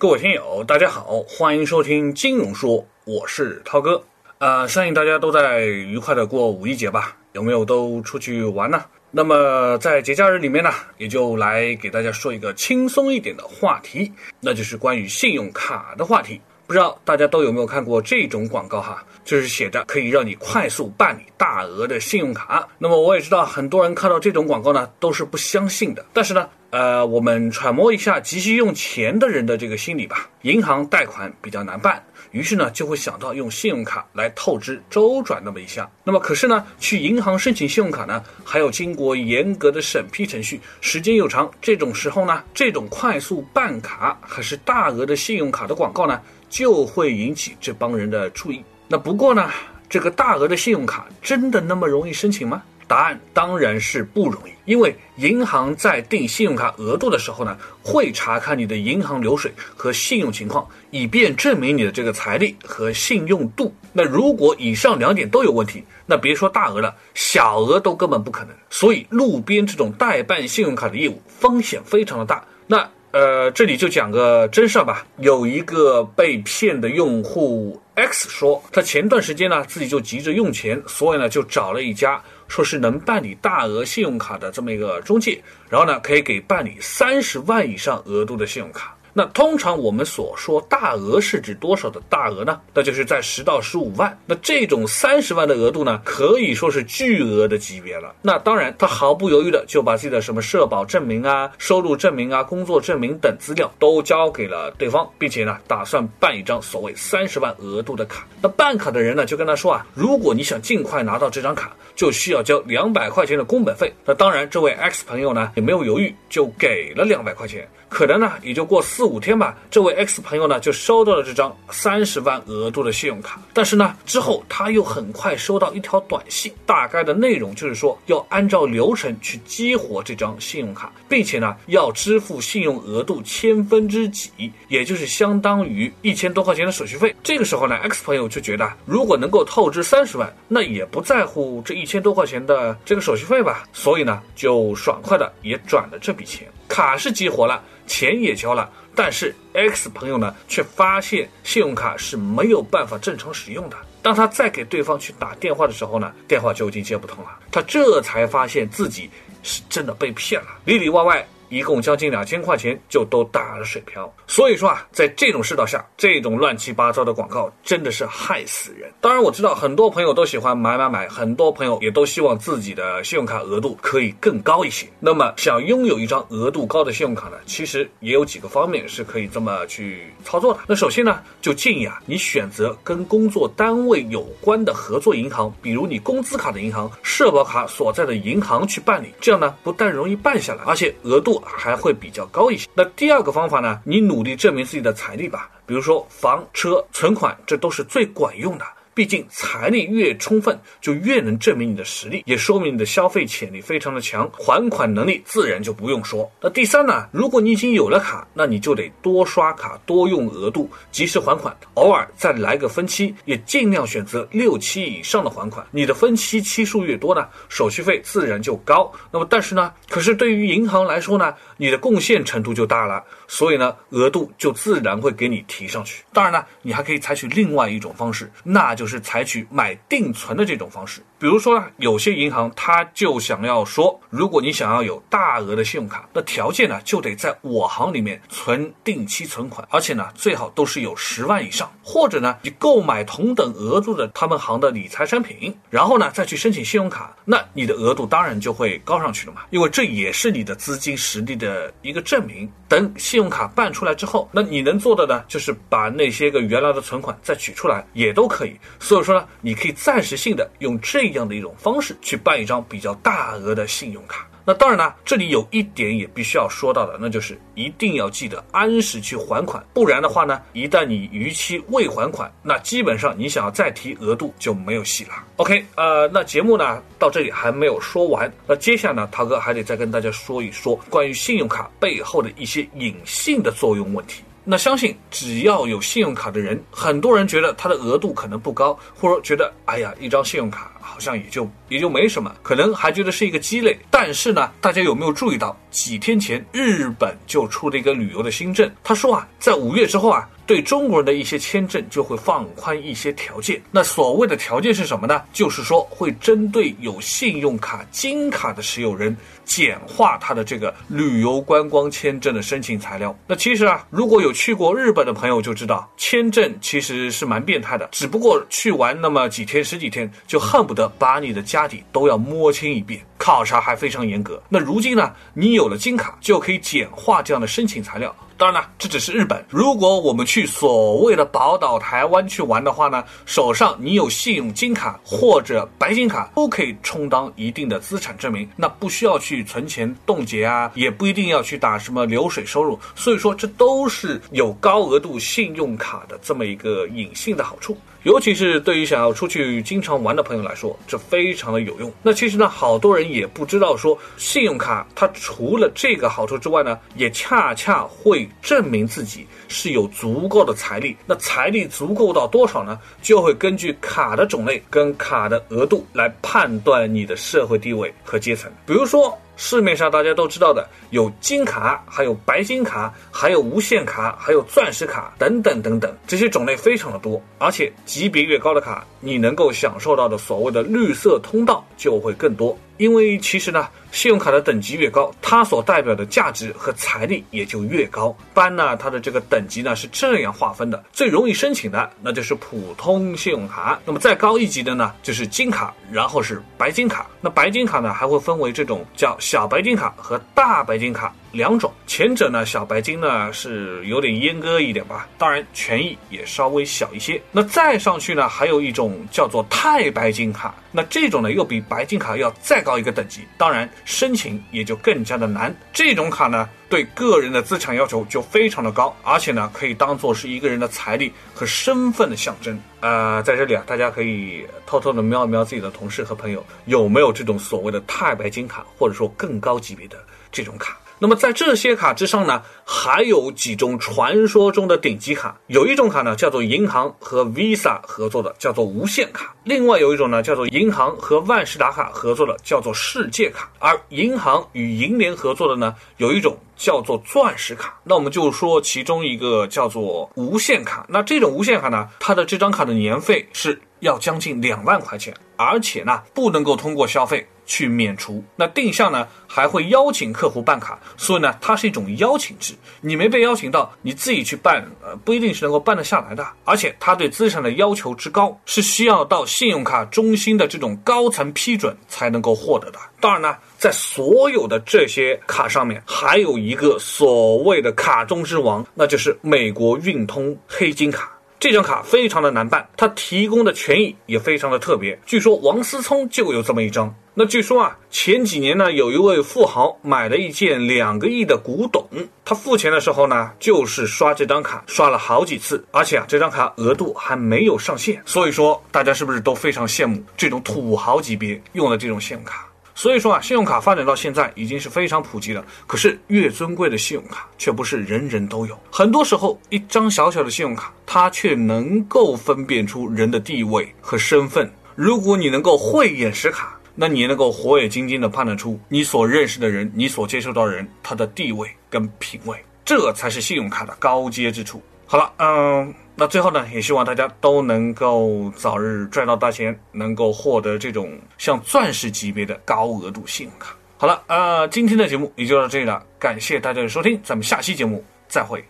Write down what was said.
各位听友，大家好，欢迎收听金融说，我是涛哥。呃，相信大家都在愉快的过五一节吧？有没有都出去玩呢？那么在节假日里面呢，也就来给大家说一个轻松一点的话题，那就是关于信用卡的话题。不知道大家都有没有看过这种广告哈？就是写着可以让你快速办理大额的信用卡。那么我也知道很多人看到这种广告呢，都是不相信的。但是呢，呃，我们揣摩一下急需用钱的人的这个心理吧。银行贷款比较难办，于是呢就会想到用信用卡来透支周转那么一下。那么可是呢，去银行申请信用卡呢，还要经过严格的审批程序，时间又长。这种时候呢，这种快速办卡还是大额的信用卡的广告呢？就会引起这帮人的注意。那不过呢，这个大额的信用卡真的那么容易申请吗？答案当然是不容易。因为银行在定信用卡额度的时候呢，会查看你的银行流水和信用情况，以便证明你的这个财力和信用度。那如果以上两点都有问题，那别说大额了，小额都根本不可能。所以路边这种代办信用卡的业务风险非常的大。那。呃，这里就讲个真事儿吧。有一个被骗的用户 X 说，他前段时间呢自己就急着用钱，所以呢就找了一家说是能办理大额信用卡的这么一个中介，然后呢可以给办理三十万以上额度的信用卡。那通常我们所说大额是指多少的大额呢？那就是在十到十五万。那这种三十万的额度呢，可以说是巨额的级别了。那当然，他毫不犹豫的就把自己的什么社保证明啊、收入证明啊、工作证明等资料都交给了对方，并且呢，打算办一张所谓三十万额度的卡。那办卡的人呢，就跟他说啊，如果你想尽快拿到这张卡，就需要交两百块钱的工本费。那当然，这位 X 朋友呢，也没有犹豫，就给了两百块钱。可能呢，也就过四五天吧，这位 X 朋友呢就收到了这张三十万额度的信用卡。但是呢，之后他又很快收到一条短信，大概的内容就是说要按照流程去激活这张信用卡，并且呢要支付信用额度千分之几，也就是相当于一千多块钱的手续费。这个时候呢，X 朋友就觉得如果能够透支三十万，那也不在乎这一千多块钱的这个手续费吧，所以呢就爽快的也转了这笔钱，卡是激活了。钱也交了，但是 X 朋友呢，却发现信用卡是没有办法正常使用的。当他再给对方去打电话的时候呢，电话就已经接不通了。他这才发现自己是真的被骗了，里里外外。一共将近两千块钱就都打了水漂，所以说啊，在这种世道下，这种乱七八糟的广告真的是害死人。当然我知道很多朋友都喜欢买买买，很多朋友也都希望自己的信用卡额度可以更高一些。那么想拥有一张额度高的信用卡呢，其实也有几个方面是可以这么去操作的。那首先呢，就建议啊，你选择跟工作单位有关的合作银行，比如你工资卡的银行、社保卡所在的银行去办理，这样呢，不但容易办下来，而且额度还会比较高一些。那第二个方法呢？你努力证明自己的财力吧，比如说房车、存款，这都是最管用的。毕竟财力越充分，就越能证明你的实力，也说明你的消费潜力非常的强，还款能力自然就不用说。那第三呢？如果你已经有了卡，那你就得多刷卡，多用额度，及时还款，偶尔再来个分期，也尽量选择六期以上的还款。你的分期期数越多呢，手续费自然就高。那么但是呢，可是对于银行来说呢，你的贡献程度就大了，所以呢，额度就自然会给你提上去。当然呢，你还可以采取另外一种方式，那。就是采取买定存的这种方式，比如说呢，有些银行它就想要说，如果你想要有大额的信用卡，那条件呢就得在我行里面存定期存款，而且呢最好都是有十万以上，或者呢你购买同等额度的他们行的理财产品，然后呢再去申请信用卡，那你的额度当然就会高上去了嘛，因为这也是你的资金实力的一个证明。等信用卡办出来之后，那你能做的呢，就是把那些个原来的存款再取出来，也都可以。所以说呢，你可以暂时性的用这一样的一种方式去办一张比较大额的信用卡。那当然呢，这里有一点也必须要说到的，那就是一定要记得按时去还款，不然的话呢，一旦你逾期未还款，那基本上你想要再提额度就没有戏了。OK，呃，那节目呢到这里还没有说完，那接下来呢，涛哥还得再跟大家说一说关于信用卡背后的一些隐性的作用问题。那相信只要有信用卡的人，很多人觉得它的额度可能不高，或者觉得哎呀，一张信用卡好像也就也就没什么，可能还觉得是一个鸡肋。但是呢，大家有没有注意到，几天前日本就出了一个旅游的新政？他说啊，在五月之后啊。对中国人的一些签证就会放宽一些条件。那所谓的条件是什么呢？就是说会针对有信用卡、金卡的持有人，简化他的这个旅游观光签证的申请材料。那其实啊，如果有去过日本的朋友就知道，签证其实是蛮变态的。只不过去玩那么几天、十几天，就恨不得把你的家底都要摸清一遍，考察还非常严格。那如今呢，你有了金卡，就可以简化这样的申请材料。当然了，这只是日本。如果我们去所谓的宝岛台湾去玩的话呢，手上你有信用金卡或者白金卡，都可以充当一定的资产证明，那不需要去存钱冻结啊，也不一定要去打什么流水收入。所以说，这都是有高额度信用卡的这么一个隐性的好处。尤其是对于想要出去经常玩的朋友来说，这非常的有用。那其实呢，好多人也不知道说，信用卡它除了这个好处之外呢，也恰恰会证明自己是有足够的财力。那财力足够到多少呢？就会根据卡的种类跟卡的额度来判断你的社会地位和阶层。比如说。市面上大家都知道的有金卡，还有白金卡，还有无限卡，还有钻石卡等等等等，这些种类非常的多，而且级别越高的卡，你能够享受到的所谓的绿色通道就会更多。因为其实呢，信用卡的等级越高，它所代表的价值和财力也就越高。般呢，它的这个等级呢是这样划分的：最容易申请的那就是普通信用卡，那么再高一级的呢就是金卡，然后是白金卡。那白金卡呢还会分为这种叫小白金卡和大白金卡。两种，前者呢，小白金呢是有点阉割一点吧，当然权益也稍微小一些。那再上去呢，还有一种叫做钛白金卡，那这种呢又比白金卡要再高一个等级，当然申请也就更加的难。这种卡呢，对个人的资产要求就非常的高，而且呢可以当做是一个人的财力和身份的象征。呃，在这里啊，大家可以偷偷的瞄一瞄自己的同事和朋友有没有这种所谓的钛白金卡，或者说更高级别的这种卡。那么在这些卡之上呢，还有几种传说中的顶级卡。有一种卡呢，叫做银行和 Visa 合作的，叫做无限卡；另外有一种呢，叫做银行和万事达卡合作的，叫做世界卡。而银行与银联合作的呢，有一种叫做钻石卡。那我们就说其中一个叫做无限卡。那这种无限卡呢，它的这张卡的年费是要将近两万块钱，而且呢，不能够通过消费。去免除，那定向呢还会邀请客户办卡，所以呢它是一种邀请制，你没被邀请到，你自己去办，呃不一定是能够办得下来的。而且它对资产的要求之高，是需要到信用卡中心的这种高层批准才能够获得的。当然呢，在所有的这些卡上面，还有一个所谓的卡中之王，那就是美国运通黑金卡。这张卡非常的难办，它提供的权益也非常的特别。据说王思聪就有这么一张。那据说啊，前几年呢，有一位富豪买了一件两个亿的古董，他付钱的时候呢，就是刷这张卡，刷了好几次，而且啊，这张卡额度还没有上限。所以说，大家是不是都非常羡慕这种土豪级别用的这种信用卡？所以说啊，信用卡发展到现在已经是非常普及了。可是越尊贵的信用卡却不是人人都有。很多时候，一张小小的信用卡，它却能够分辨出人的地位和身份。如果你能够慧眼识卡，那你能够火眼金睛的判断出你所认识的人、你所接触到的人他的地位跟品位，这才是信用卡的高阶之处。好了，嗯。那最后呢，也希望大家都能够早日赚到大钱，能够获得这种像钻石级别的高额度信用卡。好了，呃，今天的节目也就到这里了，感谢大家的收听，咱们下期节目再会。